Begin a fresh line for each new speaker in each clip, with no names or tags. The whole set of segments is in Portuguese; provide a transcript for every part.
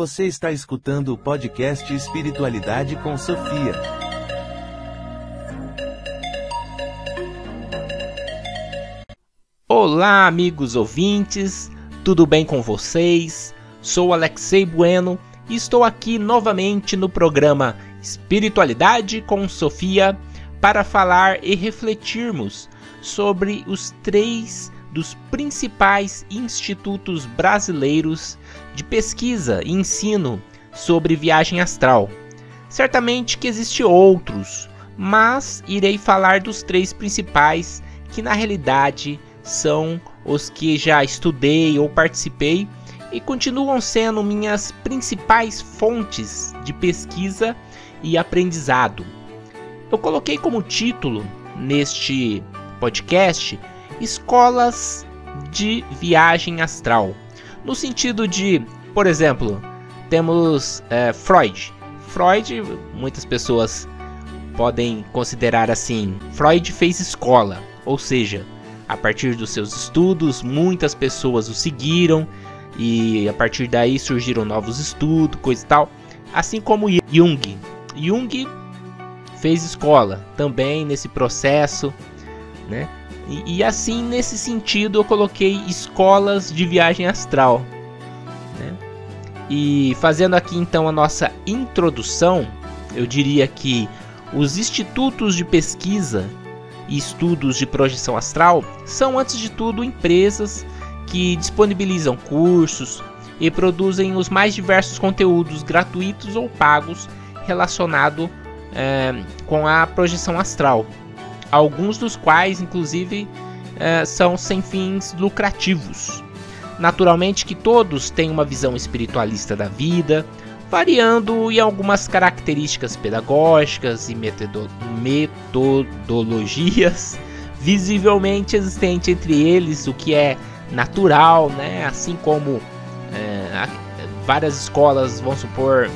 Você está escutando o podcast Espiritualidade com Sofia.
Olá, amigos ouvintes, tudo bem com vocês? Sou Alexei Bueno e estou aqui novamente no programa Espiritualidade com Sofia para falar e refletirmos sobre os três dos principais institutos brasileiros de pesquisa e ensino sobre viagem astral. Certamente que existem outros, mas irei falar dos três principais que na realidade são os que já estudei ou participei e continuam sendo minhas principais fontes de pesquisa e aprendizado. Eu coloquei como título neste podcast escolas de viagem astral. No sentido de, por exemplo, temos é, Freud. Freud, muitas pessoas podem considerar assim: Freud fez escola, ou seja, a partir dos seus estudos, muitas pessoas o seguiram e a partir daí surgiram novos estudos, coisa e tal. Assim como Jung. Jung fez escola também nesse processo, né? E, e, assim, nesse sentido, eu coloquei escolas de viagem astral. Né? E fazendo aqui então a nossa introdução, eu diria que os institutos de pesquisa e estudos de projeção astral são, antes de tudo, empresas que disponibilizam cursos e produzem os mais diversos conteúdos gratuitos ou pagos relacionados é, com a projeção astral alguns dos quais, inclusive, é, são sem fins lucrativos. Naturalmente que todos têm uma visão espiritualista da vida, variando em algumas características pedagógicas e metodologias visivelmente existentes entre eles, o que é natural, né? assim como é, várias escolas, vamos supor,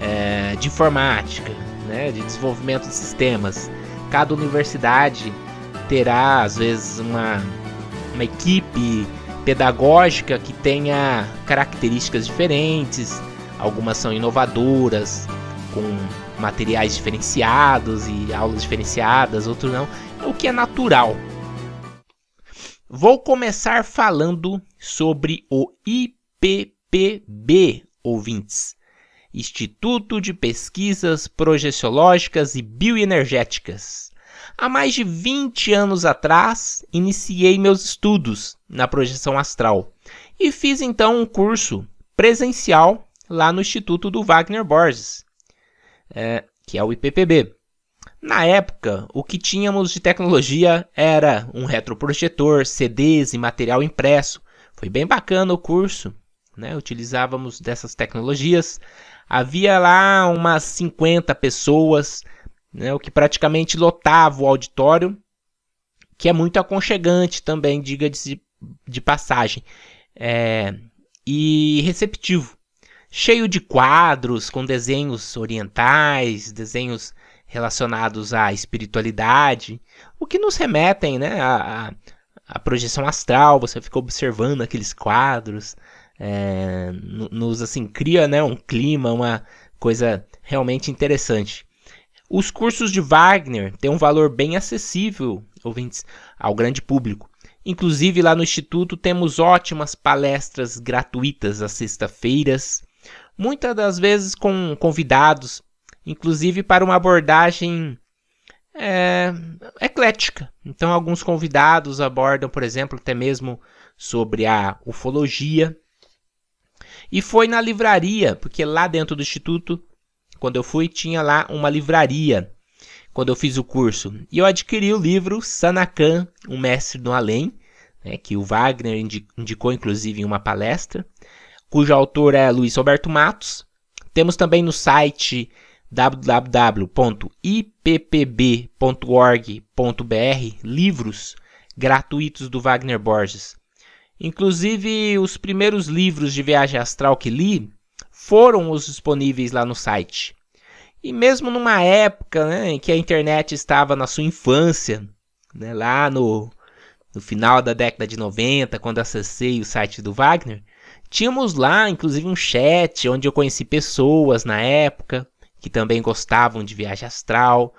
é, de informática, né? de desenvolvimento de sistemas, cada universidade terá, às vezes, uma, uma equipe pedagógica que tenha características diferentes, algumas são inovadoras, com materiais diferenciados e aulas diferenciadas, outros não, o que é natural. Vou começar falando sobre o IPPB, ouvintes. Instituto de Pesquisas Projeciológicas e Bioenergéticas. Há mais de 20 anos atrás, iniciei meus estudos na projeção astral e fiz então um curso presencial lá no Instituto do Wagner Borges, é, que é o IPPB. Na época, o que tínhamos de tecnologia era um retroprojetor, CDs e material impresso. Foi bem bacana o curso, né? Utilizávamos dessas tecnologias havia lá umas 50 pessoas, né, o que praticamente lotava o auditório, que é muito aconchegante também, diga de, de passagem, é, e receptivo. Cheio de quadros com desenhos orientais, desenhos relacionados à espiritualidade, o que nos remetem né, à, à projeção astral, você fica observando aqueles quadros, é, nos assim cria né, um clima, uma coisa realmente interessante. Os cursos de Wagner têm um valor bem acessível, ouvintes, ao grande público. Inclusive lá no instituto temos ótimas palestras gratuitas às sexta-feiras, muitas das vezes com convidados, inclusive para uma abordagem é, eclética. Então alguns convidados abordam, por exemplo, até mesmo sobre a ufologia, e foi na livraria, porque lá dentro do instituto, quando eu fui, tinha lá uma livraria. Quando eu fiz o curso. E eu adquiri o livro Sanakan, um mestre do além, né, que o Wagner indicou inclusive em uma palestra, cujo autor é Luiz Roberto Matos. Temos também no site www.ippb.org.br livros gratuitos do Wagner Borges. Inclusive, os primeiros livros de viagem astral que li foram os disponíveis lá no site. E mesmo numa época né, em que a internet estava na sua infância, né, lá no, no final da década de 90, quando acessei o site do Wagner, Tínhamos lá, inclusive, um chat onde eu conheci pessoas na época que também gostavam de viagem astral.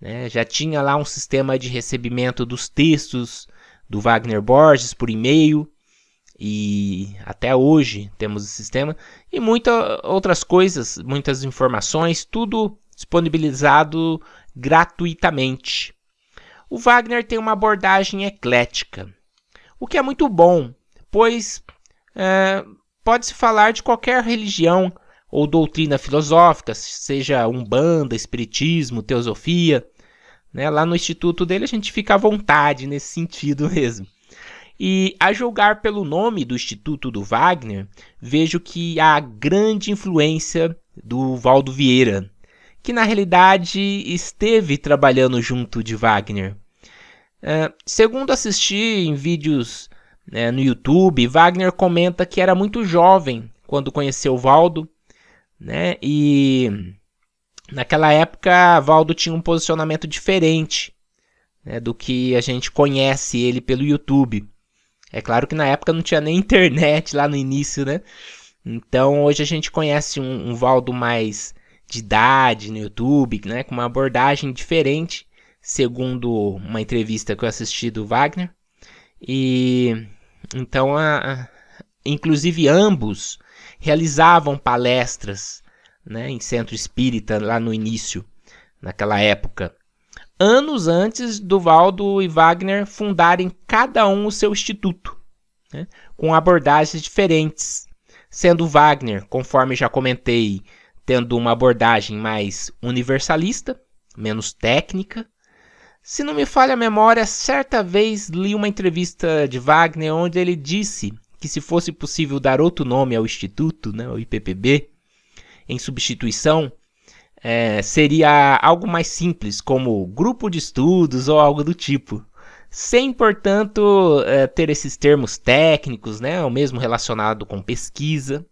Né? Já tinha lá um sistema de recebimento dos textos do Wagner Borges por e-mail e até hoje temos o sistema e muitas outras coisas, muitas informações, tudo disponibilizado gratuitamente. O Wagner tem uma abordagem eclética, o que é muito bom, pois é, pode-se falar de qualquer religião ou doutrina filosófica, seja umbanda, espiritismo, teosofia. Né? Lá no instituto dele a gente fica à vontade nesse sentido mesmo. E a julgar pelo nome do Instituto do Wagner, vejo que há grande influência do Valdo Vieira, que na realidade esteve trabalhando junto de Wagner. Uh, segundo assisti em vídeos né, no YouTube, Wagner comenta que era muito jovem quando conheceu Valdo, né? E naquela época Valdo tinha um posicionamento diferente né, do que a gente conhece ele pelo YouTube. É claro que na época não tinha nem internet lá no início, né? Então hoje a gente conhece um, um Valdo mais de idade no YouTube, né? Com uma abordagem diferente, segundo uma entrevista que eu assisti do Wagner. E então, a, a, inclusive ambos realizavam palestras né, em centro espírita lá no início, naquela época anos antes do Valdo e Wagner fundarem cada um o seu instituto, né, com abordagens diferentes, sendo Wagner, conforme já comentei, tendo uma abordagem mais universalista, menos técnica. Se não me falha a memória, certa vez li uma entrevista de Wagner onde ele disse que se fosse possível dar outro nome ao instituto, né, IPPB, em substituição, é, seria algo mais simples, como grupo de estudos ou algo do tipo. Sem, portanto, é, ter esses termos técnicos, né, ou mesmo relacionado com pesquisa.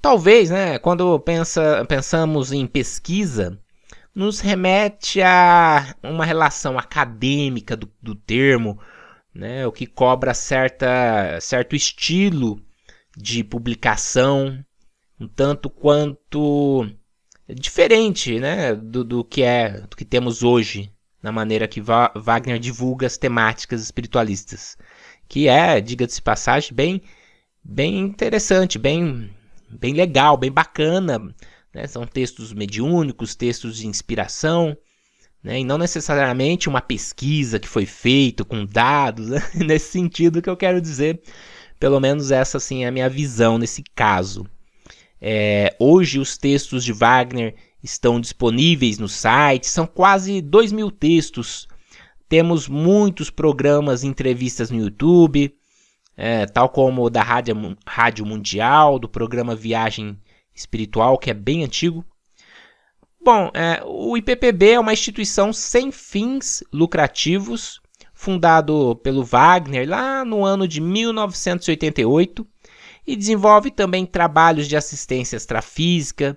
Talvez, né, quando pensa, pensamos em pesquisa, nos remete a uma relação acadêmica do, do termo, né, o que cobra certa, certo estilo de publicação, um tanto quanto diferente, né, do, do que é, do que temos hoje na maneira que Va Wagner divulga as temáticas espiritualistas, que é, diga-se passagem, bem, bem interessante, bem, bem legal, bem bacana. Né? São textos mediúnicos, textos de inspiração, né? e não necessariamente uma pesquisa que foi feita com dados, né? nesse sentido que eu quero dizer. Pelo menos essa assim, é a minha visão nesse caso. É, hoje os textos de Wagner estão disponíveis no site, são quase 2 mil textos. Temos muitos programas entrevistas no YouTube, é, tal como o da Rádio, Rádio Mundial, do programa Viagem Espiritual, que é bem antigo. Bom, é, o IPPB é uma instituição sem fins lucrativos, fundado pelo Wagner lá no ano de 1988 e desenvolve também trabalhos de assistência extrafísica,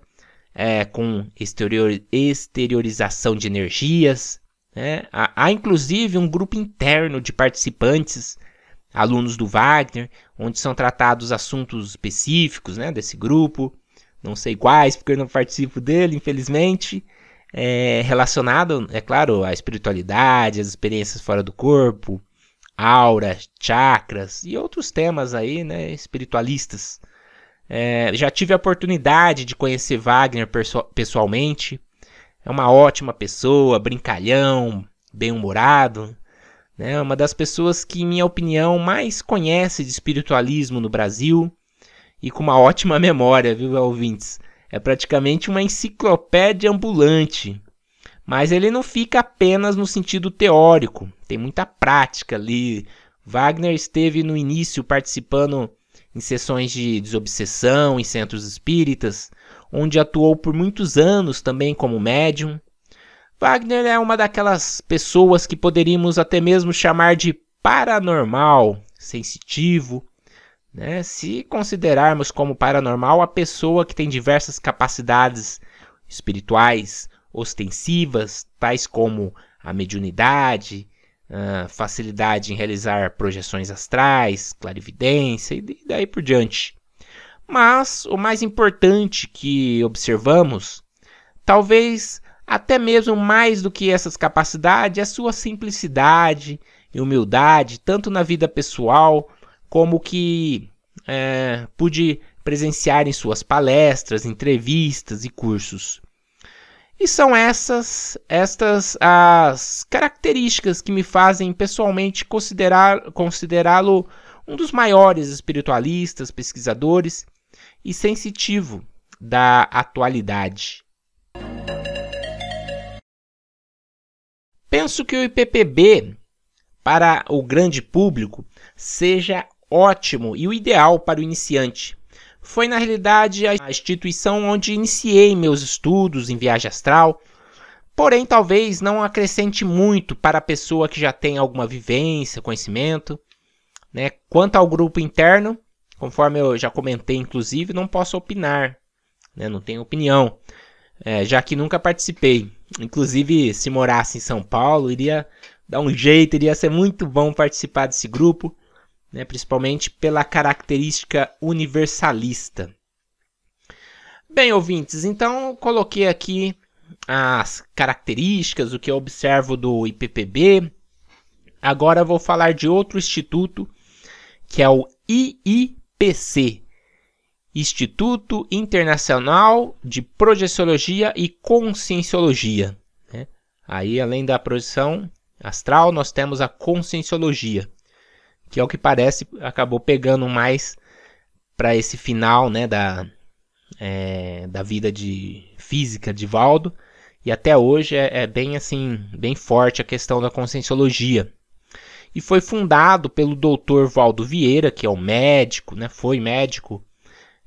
é, com exterior, exteriorização de energias. Né? Há, há inclusive um grupo interno de participantes, alunos do Wagner, onde são tratados assuntos específicos né, desse grupo. Não sei quais, porque eu não participo dele, infelizmente. É, relacionado, é claro, à espiritualidade, às experiências fora do corpo, aura, chakras e outros temas aí, né, espiritualistas. É, já tive a oportunidade de conhecer Wagner pessoalmente. É uma ótima pessoa, brincalhão, bem-humorado. Né? Uma das pessoas que, em minha opinião, mais conhece de espiritualismo no Brasil e com uma ótima memória, viu, ouvintes? É praticamente uma enciclopédia ambulante. Mas ele não fica apenas no sentido teórico, tem muita prática ali. Wagner esteve no início participando em sessões de desobsessão em centros espíritas, onde atuou por muitos anos também como médium. Wagner é uma daquelas pessoas que poderíamos até mesmo chamar de paranormal, sensitivo, né? se considerarmos como paranormal a pessoa que tem diversas capacidades espirituais, ostensivas, tais como a mediunidade, uh, facilidade em realizar projeções astrais, clarividência e daí por diante. Mas o mais importante que observamos, talvez até mesmo mais do que essas capacidades, é a sua simplicidade e humildade, tanto na vida pessoal como que é, pude presenciar em suas palestras, entrevistas e cursos. E são essas estas as características que me fazem pessoalmente considerar considerá-lo um dos maiores espiritualistas, pesquisadores e sensitivo da atualidade. Penso que o IPPB para o grande público seja ótimo e o ideal para o iniciante, foi na realidade a instituição onde iniciei meus estudos em viagem astral. Porém, talvez não acrescente muito para a pessoa que já tem alguma vivência, conhecimento. Né? Quanto ao grupo interno, conforme eu já comentei, inclusive, não posso opinar, né? não tenho opinião, é, já que nunca participei. Inclusive, se morasse em São Paulo, iria dar um jeito, iria ser muito bom participar desse grupo né, principalmente pela característica universalista. Bem, ouvintes, então coloquei aqui as características, o que eu observo do IPPB. Agora vou falar de outro instituto, que é o IIPC, Instituto Internacional de Projeciologia e Conscienciologia. Né? Aí, além da projeção astral, nós temos a conscienciologia que ao que parece acabou pegando mais para esse final né, da, é, da vida de física de Valdo. E até hoje é, é, bem assim, bem forte a questão da conscienciologia. E foi fundado pelo Dr. Valdo Vieira, que é o médico, né, foi médico,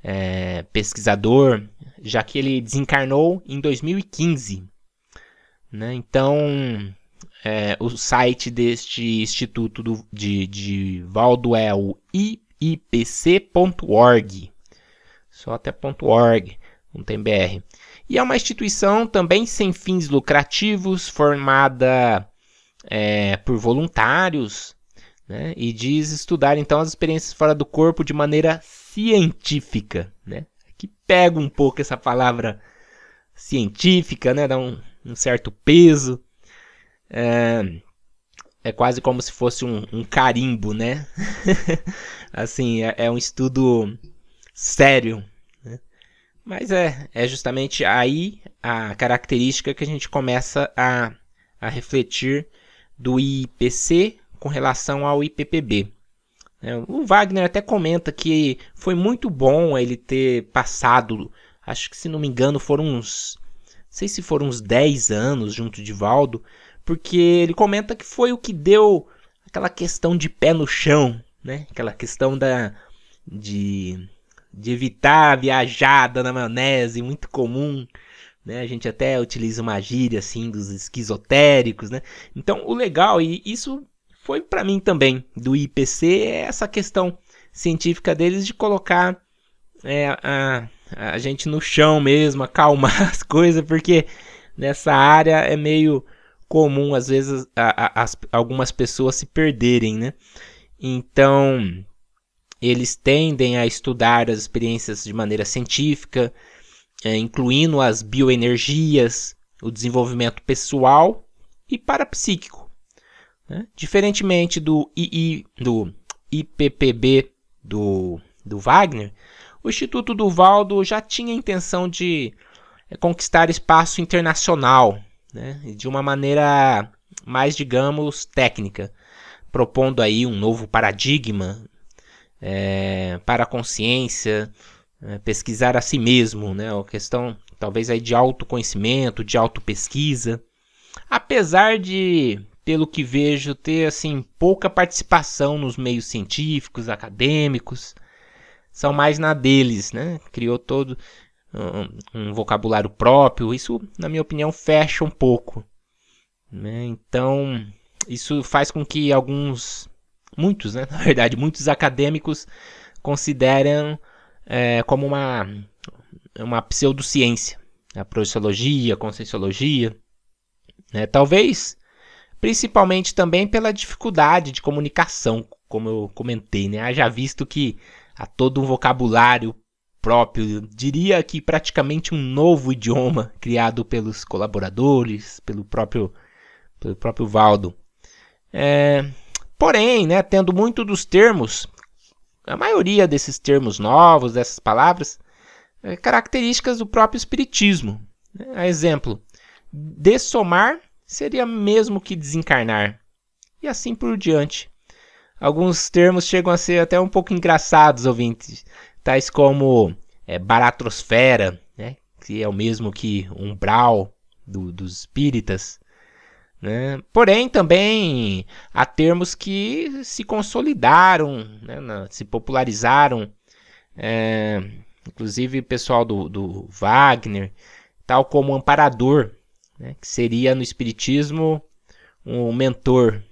é, pesquisador, já que ele desencarnou em 2015. Né? Então, é, o site deste instituto do, de, de Valdo é o iipc.org. Só até .org, não tem BR. E é uma instituição também sem fins lucrativos, formada é, por voluntários, né? e diz estudar então as experiências fora do corpo de maneira científica. Né? Que pega um pouco essa palavra científica, né? dá um, um certo peso é, é quase como se fosse um, um carimbo, né? assim, é, é, um estudo sério. Né? Mas é, é justamente aí a característica que a gente começa a, a refletir do IPC com relação ao IPPB. É, o Wagner até comenta que foi muito bom ele ter passado, acho que se não me engano foram uns, não sei se foram uns 10 anos junto de Valdo, porque ele comenta que foi o que deu aquela questão de pé no chão, né? Aquela questão da de, de evitar a viajada na maionese, muito comum, né? A gente até utiliza uma gíria assim dos esquizotéricos, né? Então, o legal e isso foi para mim também do IPC é essa questão científica deles de colocar é, a, a gente no chão mesmo, acalmar as coisas, porque nessa área é meio comum, às vezes, a, a, as, algumas pessoas se perderem, né? Então, eles tendem a estudar as experiências de maneira científica, é, incluindo as bioenergias, o desenvolvimento pessoal e parapsíquico. Né? Diferentemente do, II, do IPPB do, do Wagner, o Instituto do Valdo já tinha a intenção de é, conquistar espaço internacional né, de uma maneira mais, digamos, técnica, propondo aí um novo paradigma é, para a consciência, é, pesquisar a si mesmo, né, a questão talvez aí de autoconhecimento, de autopesquisa, apesar de, pelo que vejo, ter assim pouca participação nos meios científicos, acadêmicos, são mais na deles, né? Criou todo um, um vocabulário próprio, isso, na minha opinião, fecha um pouco. Né? Então, isso faz com que alguns, muitos, né, na verdade, muitos acadêmicos consideram é, como uma, uma pseudociência a projeciologia, a conscienciologia. Né? Talvez principalmente também pela dificuldade de comunicação, como eu comentei, né? Haja visto que há todo um vocabulário próprio, diria que praticamente um novo idioma criado pelos colaboradores, pelo próprio, pelo próprio Valdo. É, porém, né, tendo muito dos termos, a maioria desses termos novos, dessas palavras, é, características do próprio espiritismo. Né? Exemplo, dessomar seria mesmo que desencarnar, e assim por diante. Alguns termos chegam a ser até um pouco engraçados, ouvintes, tais como é, baratrosfera, né, que é o mesmo que umbral do, dos espíritas. Né? Porém, também há termos que se consolidaram, né, na, se popularizaram, é, inclusive o pessoal do, do, Wagner, tal como amparador, né, que seria no Espiritismo um mentor,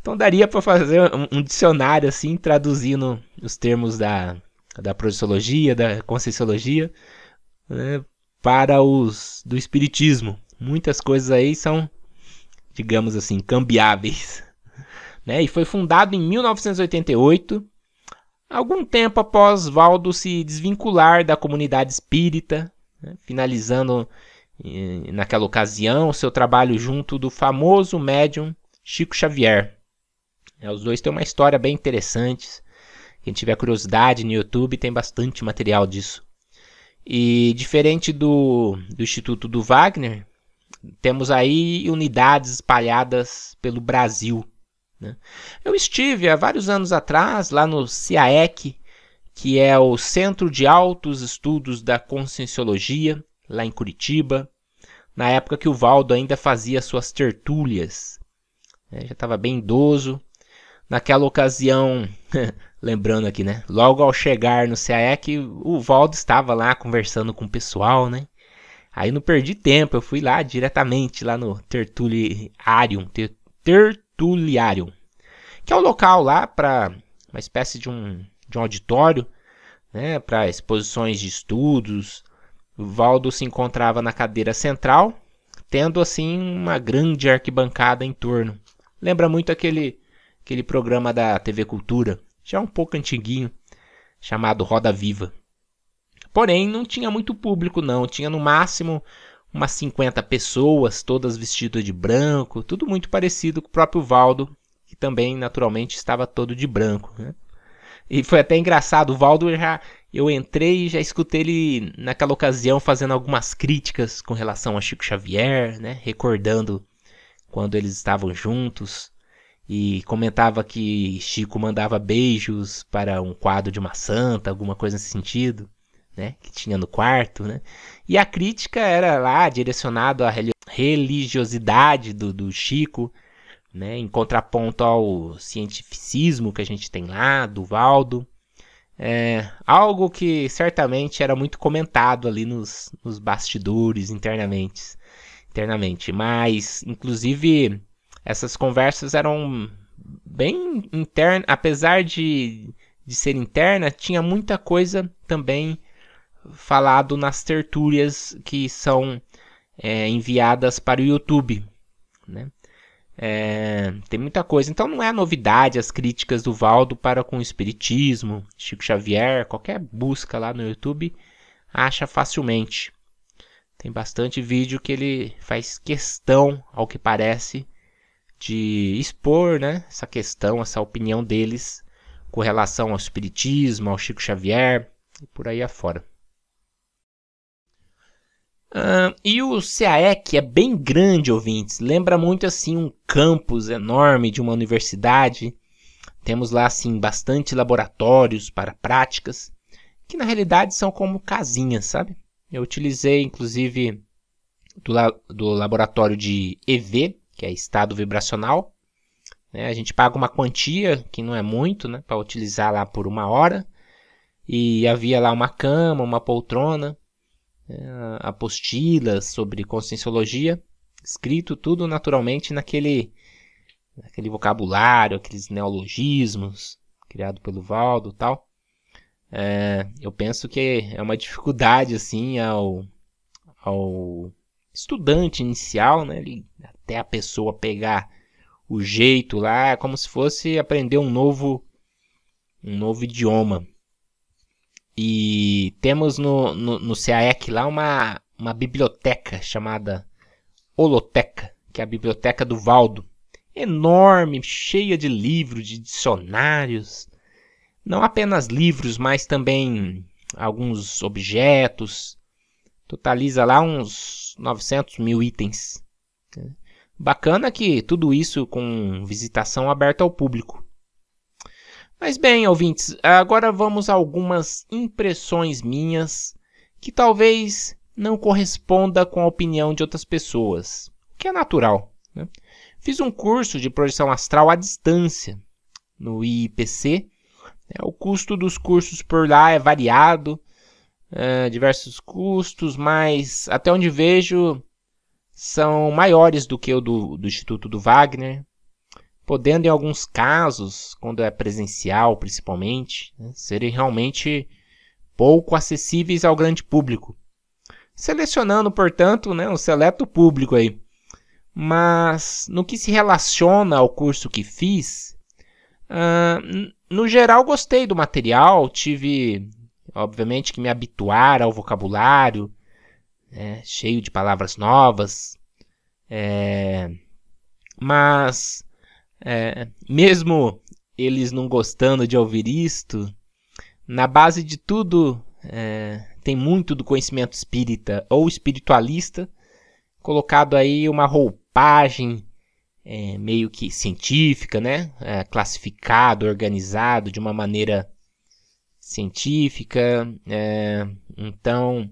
então daria para fazer um, um, dicionário assim, traduzindo os termos da, da projeciologia, da conscienciologia, né, para os do espiritismo. Muitas coisas aí são, digamos assim, cambiáveis. Né? E foi fundado em 1988, algum tempo após Valdo se desvincular da comunidade espírita, né? finalizando eh, naquela ocasião seu trabalho junto do famoso médium Chico Xavier. É, os dois têm uma história bem interessante. Quem tiver curiosidade no YouTube tem bastante material disso. E diferente do, do Instituto do Wagner, temos aí unidades espalhadas pelo Brasil. Né? Eu estive há vários anos atrás lá no CAEC, que é o Centro de Altos Estudos da Conscienciologia, lá em Curitiba, na época que o Valdo ainda fazia suas tertúlias né, já estava bem idoso. Naquela ocasião, lembrando aqui, né? Logo ao chegar no CAEC, o Valdo estava lá conversando com o pessoal, né? Aí não perdi tempo, eu fui lá diretamente lá no Tertuliarium, ter, Tertuliarium, que é o um local lá para uma espécie de um, de um auditório, né, para exposições de estudos. O Valdo se encontrava na cadeira central, tendo assim uma grande arquibancada em torno. Lembra muito aquele, aquele programa da TV Cultura, já um pouco antiguinho, chamado Roda Viva. Porém, não tinha muito público, não. Tinha no máximo umas 50 pessoas, todas vestidas de branco, tudo muito parecido com o próprio Valdo, que também, naturalmente, estava todo de branco. Né? E foi até engraçado, o Valdo já. Eu entrei e já escutei ele naquela ocasião fazendo algumas críticas com relação a Chico Xavier, né? Recordando quando eles estavam juntos e comentava que Chico mandava beijos para um quadro de uma santa, alguma coisa nesse sentido, né, que tinha no quarto, né? E a crítica era lá direcionada à religiosidade do, do Chico, né, em contraponto ao cientificismo que a gente tem lá, do Valdo. É, algo que certamente era muito comentado ali nos, nos bastidores internamente internamente. Mas, inclusive, essas conversas eram bem internas, apesar de, de ser interna, tinha muita coisa também falado nas tertúlias que são é, enviadas para o YouTube, né? É, tem muita coisa. Então não é novidade as críticas do Valdo para com o Espiritismo, Chico Xavier, qualquer busca lá no YouTube acha facilmente. Tem bastante vídeo que ele faz questão, ao que parece, de expor né, essa questão, essa opinião deles com relação ao Espiritismo, ao Chico Xavier e por aí afora. Uh, e o CAEC é bem grande, ouvintes. Lembra muito assim um campus enorme de uma universidade. Temos lá assim bastante laboratórios para práticas, que na realidade são como casinhas, sabe? Eu utilizei, inclusive, do, do laboratório de EV, que é estado vibracional. Né? A gente paga uma quantia, que não é muito, né? para utilizar lá por uma hora. E havia lá uma cama, uma poltrona, né? apostilas sobre conscienciologia, escrito tudo naturalmente naquele, naquele vocabulário, aqueles neologismos criado pelo Valdo tal. É, eu penso que é uma dificuldade assim ao, ao estudante inicial, né, até a pessoa pegar o jeito lá, é como se fosse aprender um novo, um novo idioma. E temos no, no, no CAEC lá uma, uma biblioteca chamada Holoteca, que é a biblioteca do Valdo. Enorme, cheia de livros, de dicionários. Não apenas livros, mas também alguns objetos. Totaliza lá uns 900 mil itens. Bacana que tudo isso com visitação aberta ao público. Mas bem, ouvintes, agora vamos a algumas impressões minhas que talvez não corresponda com a opinião de outras pessoas, o que é natural. Né? Fiz um curso de projeção astral à distância no IPC. É, o custo dos cursos por lá é variado, é, diversos custos, mas até onde vejo são maiores do que o do, do Instituto do Wagner, podendo em alguns casos, quando é presencial principalmente, né, serem realmente pouco acessíveis ao grande público. Selecionando, portanto, né, um seleto público aí. Mas no que se relaciona ao curso que fiz, uh, no geral gostei do material, tive obviamente que me habituar ao vocabulário, é, cheio de palavras novas. É, mas, é, mesmo eles não gostando de ouvir isto, na base de tudo é, tem muito do conhecimento espírita ou espiritualista, colocado aí uma roupagem é, meio que científica, né? É, classificado, organizado de uma maneira científica. então,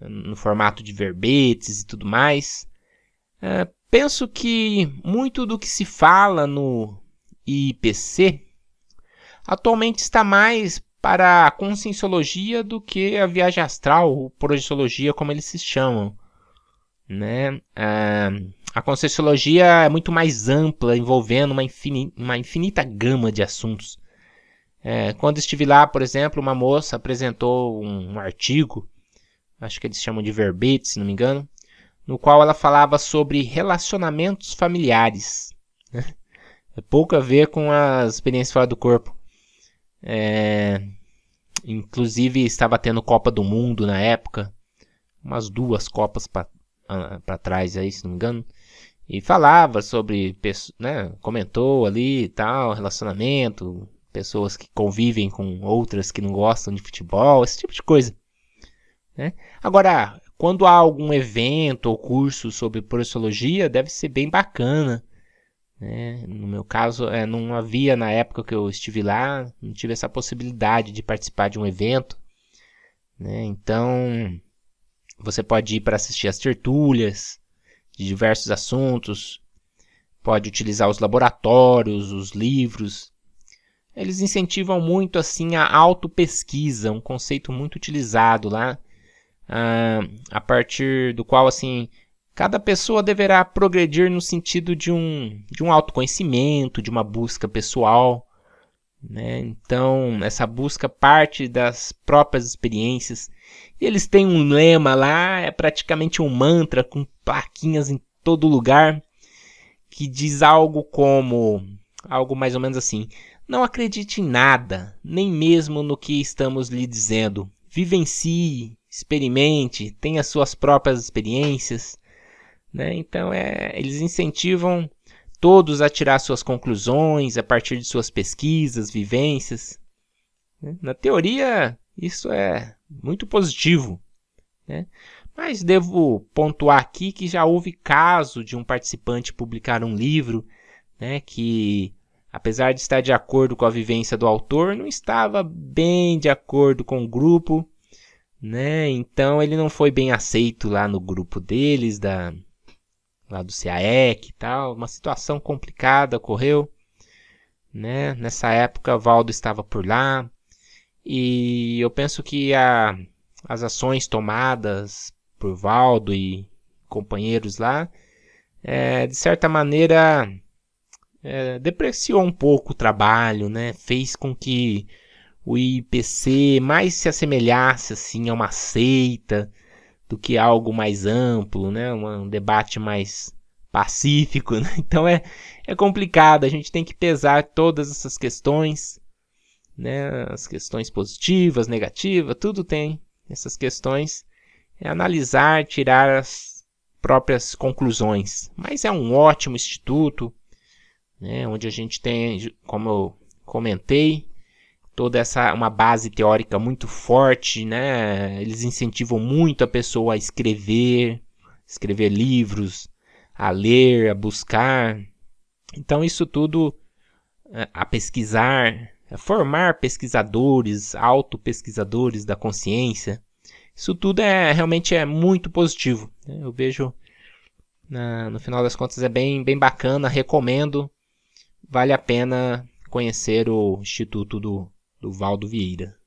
no formato de verbetes e tudo mais. É, penso que muito do que se fala no IPC atualmente está mais para a conscienciologia do que a viagem astral, ou projeciologia, como eles se chamam. Né? É, a conscienciologia é muito mais ampla, envolvendo uma, uma infinita gama de assuntos. É, quando estive lá, por exemplo, uma moça apresentou um, um artigo acho que eles chamam de verbete, se não me engano, no qual ela falava sobre relacionamentos familiares. Né? É pouco a ver com as experiências fora do corpo. É... Inclusive estava tendo Copa do Mundo na época, umas duas Copas para trás aí, se não me engano. E falava sobre, né, comentou ali e tal, relacionamento, pessoas que convivem com outras que não gostam de futebol, esse tipo de coisa. Né? Agora, quando há algum evento ou curso sobre projeciologia, deve ser bem bacana. Né? No meu caso, é, não havia na época que eu estive lá, não tive essa possibilidade de participar de um evento. Né? Então, você pode ir para assistir as tertúlias de diversos assuntos, pode utilizar os laboratórios, os livros. Eles incentivam muito assim a autopesquisa, um conceito muito utilizado lá uh, a partir do qual assim cada pessoa deverá progredir no sentido de um, de um autoconhecimento, de uma busca pessoal. Né? Então, essa busca parte das próprias experiências. E eles têm um lema lá, é praticamente um mantra com plaquinhas em todo lugar, que diz algo como: algo mais ou menos assim. Não acredite em nada, nem mesmo no que estamos lhe dizendo. Vivencie, experimente, tenha suas próprias experiências. Né? Então, é, eles incentivam todos a tirar suas conclusões a partir de suas pesquisas, vivências. Né? Na teoria, isso é muito positivo. Né? Mas devo pontuar aqui que já houve caso de um participante publicar um livro né, que, apesar de estar de acordo com a vivência do autor, não estava bem de acordo com o grupo né? Então ele não foi bem aceito lá no grupo deles, da lá do CAEC e tal. Uma situação complicada ocorreu, né? Nessa época, Valdo estava por lá e eu penso que a, as ações tomadas por Valdo e companheiros lá, é, de certa maneira, é, depreciou um pouco o trabalho, né? Fez com que o IPC mais se assemelhasse assim a uma seita do que algo mais amplo, né? um debate mais pacífico, né? Então é, é complicado, a gente tem que pesar todas essas questões, né? As questões positivas, negativas, tudo tem essas questões. É analisar, tirar as próprias conclusões. Mas é um ótimo instituto, né? Onde a gente tem, como eu comentei, toda essa uma base teórica muito forte, né? Eles incentivam muito a pessoa a escrever, escrever livros, a ler, a buscar. Então isso tudo é, a pesquisar, a formar pesquisadores, autopesquisadores da consciência. Isso tudo é realmente é muito positivo. Né? Eu vejo na, no final das contas é bem, bem bacana, recomendo. Vale a pena conhecer o Instituto do, do Valdo Vieira.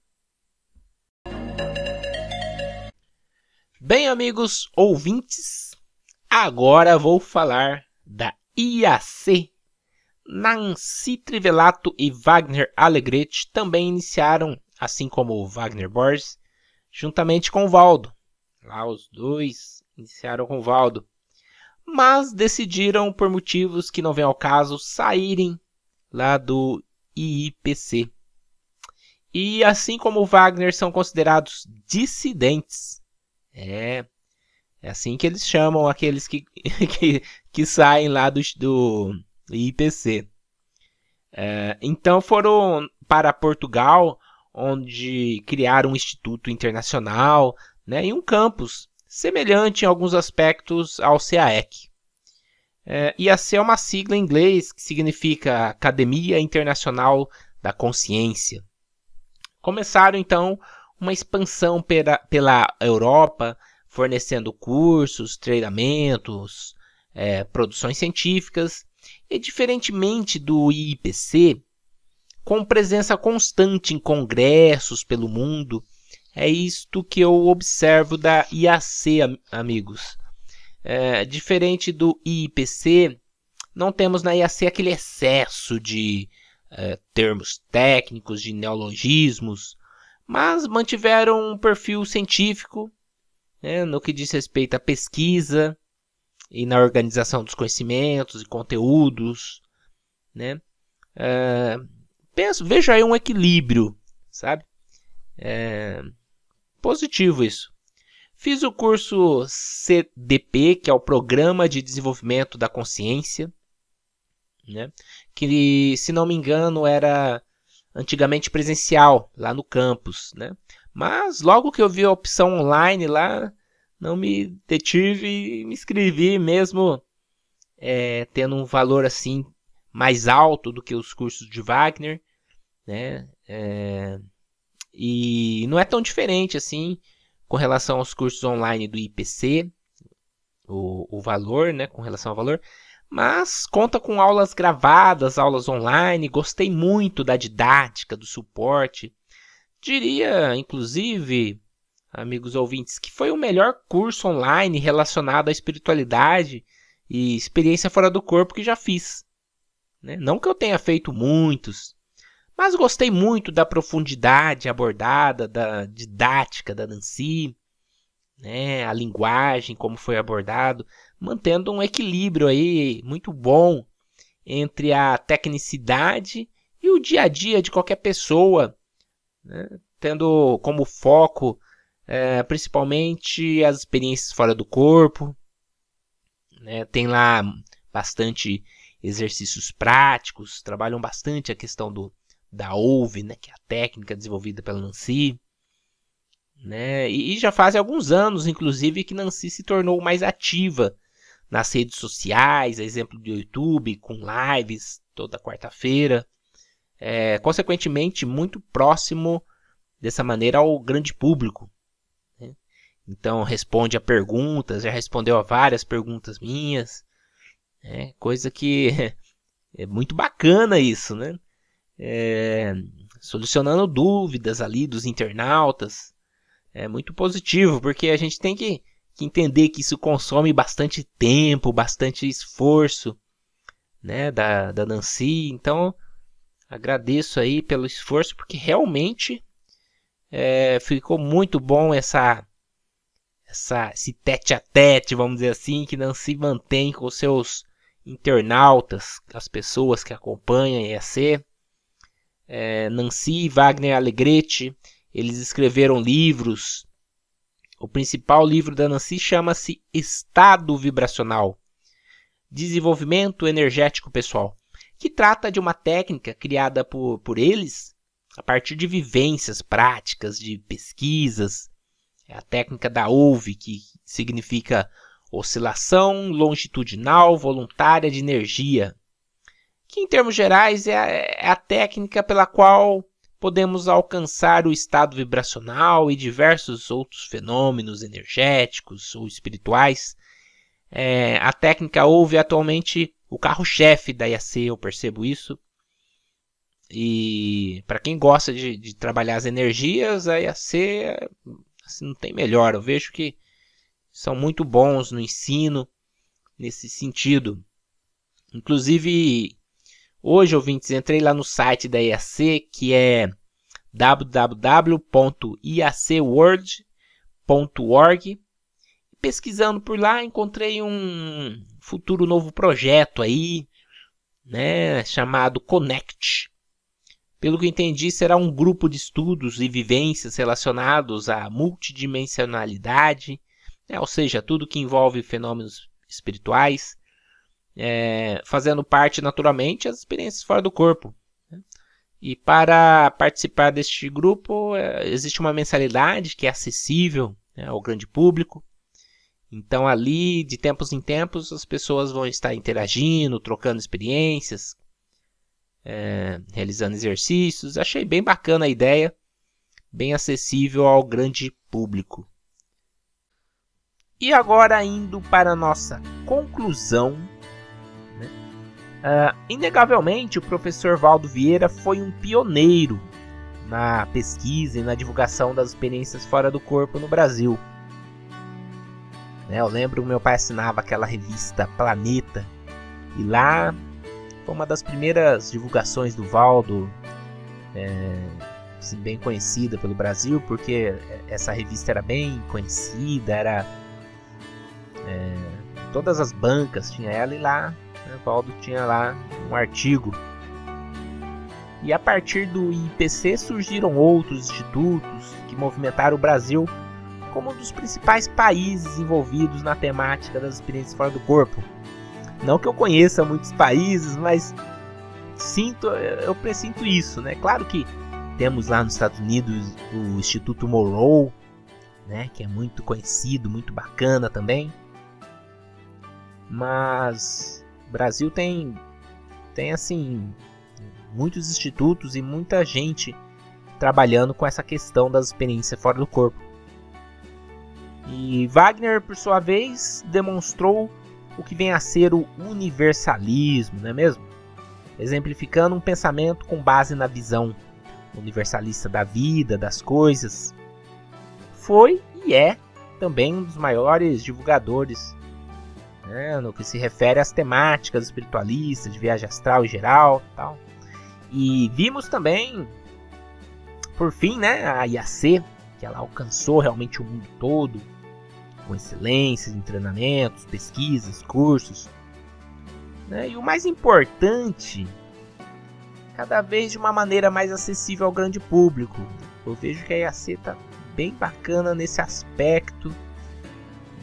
Bem, amigos ouvintes, agora vou falar da IAC. Nancy Trivelato e Wagner Alegretti também iniciaram, assim como Wagner Borges, juntamente com o Valdo. Lá os dois iniciaram com o Valdo. Mas decidiram, por motivos que não vêm ao caso, saírem lá do IIPC. E assim como Wagner são considerados dissidentes. É, é assim que eles chamam aqueles que, que, que saem lá do, do IPC. É, então foram para Portugal, onde criaram um instituto internacional né, e um campus semelhante em alguns aspectos ao CAEC. É, IAC é uma sigla em inglês que significa Academia Internacional da Consciência. Começaram então uma expansão pela, pela Europa, fornecendo cursos, treinamentos, é, produções científicas, e diferentemente do IPC, com presença constante em congressos pelo mundo. É isto que eu observo da IAC, amigos. É, diferente do IPC, não temos na IAC aquele excesso de é, termos técnicos, de neologismos, mas mantiveram um perfil científico né, no que diz respeito à pesquisa e na organização dos conhecimentos e conteúdos. Né? É, penso, vejo aí um equilíbrio, sabe? É, positivo isso. Fiz o curso CDP, que é o Programa de Desenvolvimento da Consciência, né? que, se não me engano, era antigamente presencial, lá no campus. Né? Mas logo que eu vi a opção online lá, não me detive e me inscrevi mesmo é, tendo um valor assim mais alto do que os cursos de Wagner, né? É, e não é tão diferente assim com relação aos cursos online do IPC, o, o valor, né? Com relação ao valor, mas conta com aulas gravadas, aulas online. Gostei muito da didática, do suporte. Diria, inclusive, amigos ouvintes, que foi o melhor curso online relacionado à espiritualidade e experiência fora do corpo que já fiz. Né? Não que eu tenha feito muitos, mas gostei muito da profundidade abordada, da didática da Nancy, né? a linguagem, como foi abordado mantendo um equilíbrio aí muito bom entre a tecnicidade e o dia a dia de qualquer pessoa, né? tendo como foco é, principalmente as experiências fora do corpo. Né? Tem lá bastante exercícios práticos, trabalham bastante a questão do, da OUVE, né? que é a técnica desenvolvida pela Nancy. Né? E, e já faz alguns anos, inclusive, que Nancy se tornou mais ativa nas redes sociais, exemplo do YouTube, com lives toda quarta-feira. É, consequentemente, muito próximo dessa maneira ao grande público. Né? Então, responde a perguntas, já respondeu a várias perguntas minhas. Né? Coisa que é muito bacana isso, né? É, solucionando dúvidas ali dos internautas. É muito positivo, porque a gente tem que que entender que isso consome bastante tempo, bastante esforço, né, da, da Nancy. Então, agradeço aí pelo esforço, porque realmente é, ficou muito bom essa essa, esse tete a tete, vamos dizer assim, que Nancy mantém com seus internautas, as pessoas que acompanham a EAC. É, Nancy Wagner Alegretti, eles escreveram livros. O principal livro da Nancy chama-se Estado Vibracional Desenvolvimento Energético Pessoal, que trata de uma técnica criada por, por eles a partir de vivências práticas, de pesquisas. É a técnica da OUVE, que significa oscilação longitudinal voluntária de energia, que em termos gerais é a, é a técnica pela qual podemos alcançar o estado vibracional e diversos outros fenômenos energéticos ou espirituais. É, a técnica ouve atualmente o carro-chefe da IAC, eu percebo isso. E para quem gosta de, de, trabalhar as energias, a IAC assim, não tem melhor. Eu vejo que são muito bons no ensino nesse sentido. Inclusive, hoje, ouvintes, entrei lá no site da IAC, que é www.iacworld.org. Pesquisando por lá, encontrei um futuro novo projeto aí, né, chamado Connect. Pelo que entendi, será um grupo de estudos e vivências relacionados à multidimensionalidade é, ou seja, tudo que envolve fenômenos espirituais, é, fazendo parte naturalmente as experiências fora do corpo. Né? E para participar deste grupo, é, existe uma mensalidade que é acessível né, ao grande público. Então, ali, de tempos em tempos, as pessoas vão estar interagindo, trocando experiências, é, realizando exercícios. Achei bem bacana a ideia, bem acessível ao grande público. E agora indo para a nossa conclusão. Uh, inegavelmente, o professor Valdo Vieira foi um pioneiro na pesquisa e na divulgação das experiências fora do corpo no Brasil. Né, eu lembro que meu pai assinava aquela revista Planeta e lá foi uma das primeiras divulgações do Valdo, é, assim, bem conhecida pelo Brasil, porque essa revista era bem conhecida, era é, todas as bancas tinha ela e lá Valdo tinha lá um artigo. E a partir do IPC surgiram outros institutos que movimentaram o Brasil como um dos principais países envolvidos na temática das experiências fora do corpo. Não que eu conheça muitos países, mas sinto, eu presinto isso, né? Claro que temos lá nos Estados Unidos o Instituto Morrow, né, que é muito conhecido, muito bacana também. Mas Brasil tem tem assim muitos institutos e muita gente trabalhando com essa questão das experiências fora do corpo. E Wagner, por sua vez, demonstrou o que vem a ser o universalismo, não é mesmo? Exemplificando um pensamento com base na visão universalista da vida, das coisas. Foi e é também um dos maiores divulgadores né, no que se refere às temáticas espiritualistas, de viagem astral em geral tal. E vimos também, por fim, né, a IAC, que ela alcançou realmente o mundo todo, com excelência em treinamentos, pesquisas, cursos. Né, e o mais importante, cada vez de uma maneira mais acessível ao grande público. Eu vejo que a IAC está bem bacana nesse aspecto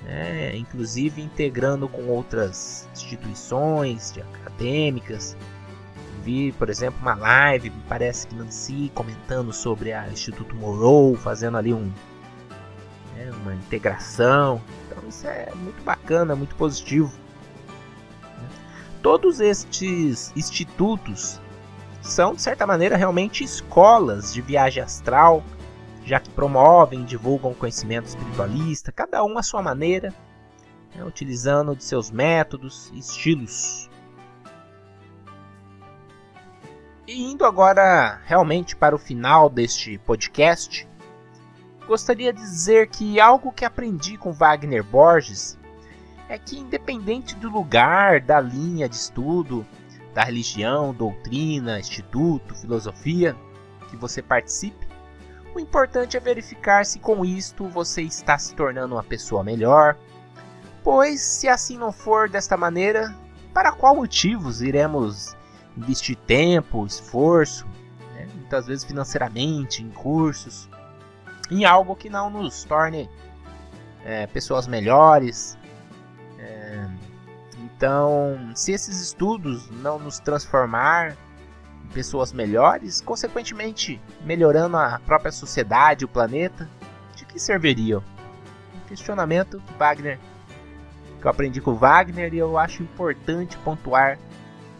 né? inclusive integrando com outras instituições acadêmicas. Vi, por exemplo, uma live, parece que Nancy comentando sobre a Instituto Morrow, fazendo ali um, né, uma integração. Então isso é muito bacana, muito positivo. Todos estes institutos são, de certa maneira, realmente escolas de viagem astral já que promovem e divulgam conhecimento espiritualista, cada um à sua maneira, né, utilizando de seus métodos e estilos. E indo agora realmente para o final deste podcast, gostaria de dizer que algo que aprendi com Wagner Borges é que, independente do lugar, da linha de estudo, da religião, doutrina, instituto, filosofia que você participe, O importante é verificar se com isto você está se tornando uma pessoa melhor, pois se assim não for desta maneira, para qual motivos iremos investir tempo, esforço, né? muitas vezes financeiramente, em cursos, em algo que não nos torne é, pessoas melhores. É, então, se esses estudos não nos transformar pessoas melhores, consequentemente melhorando a própria sociedade, o planeta, de que serviriam? Um questionamento que Wagner, que eu aprendi com Wagner e eu acho importante pontuar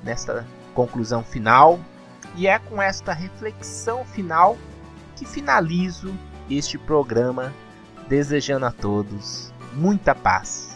nesta conclusão final. E é com esta reflexão final que finalizo este programa, desejando a todos muita paz.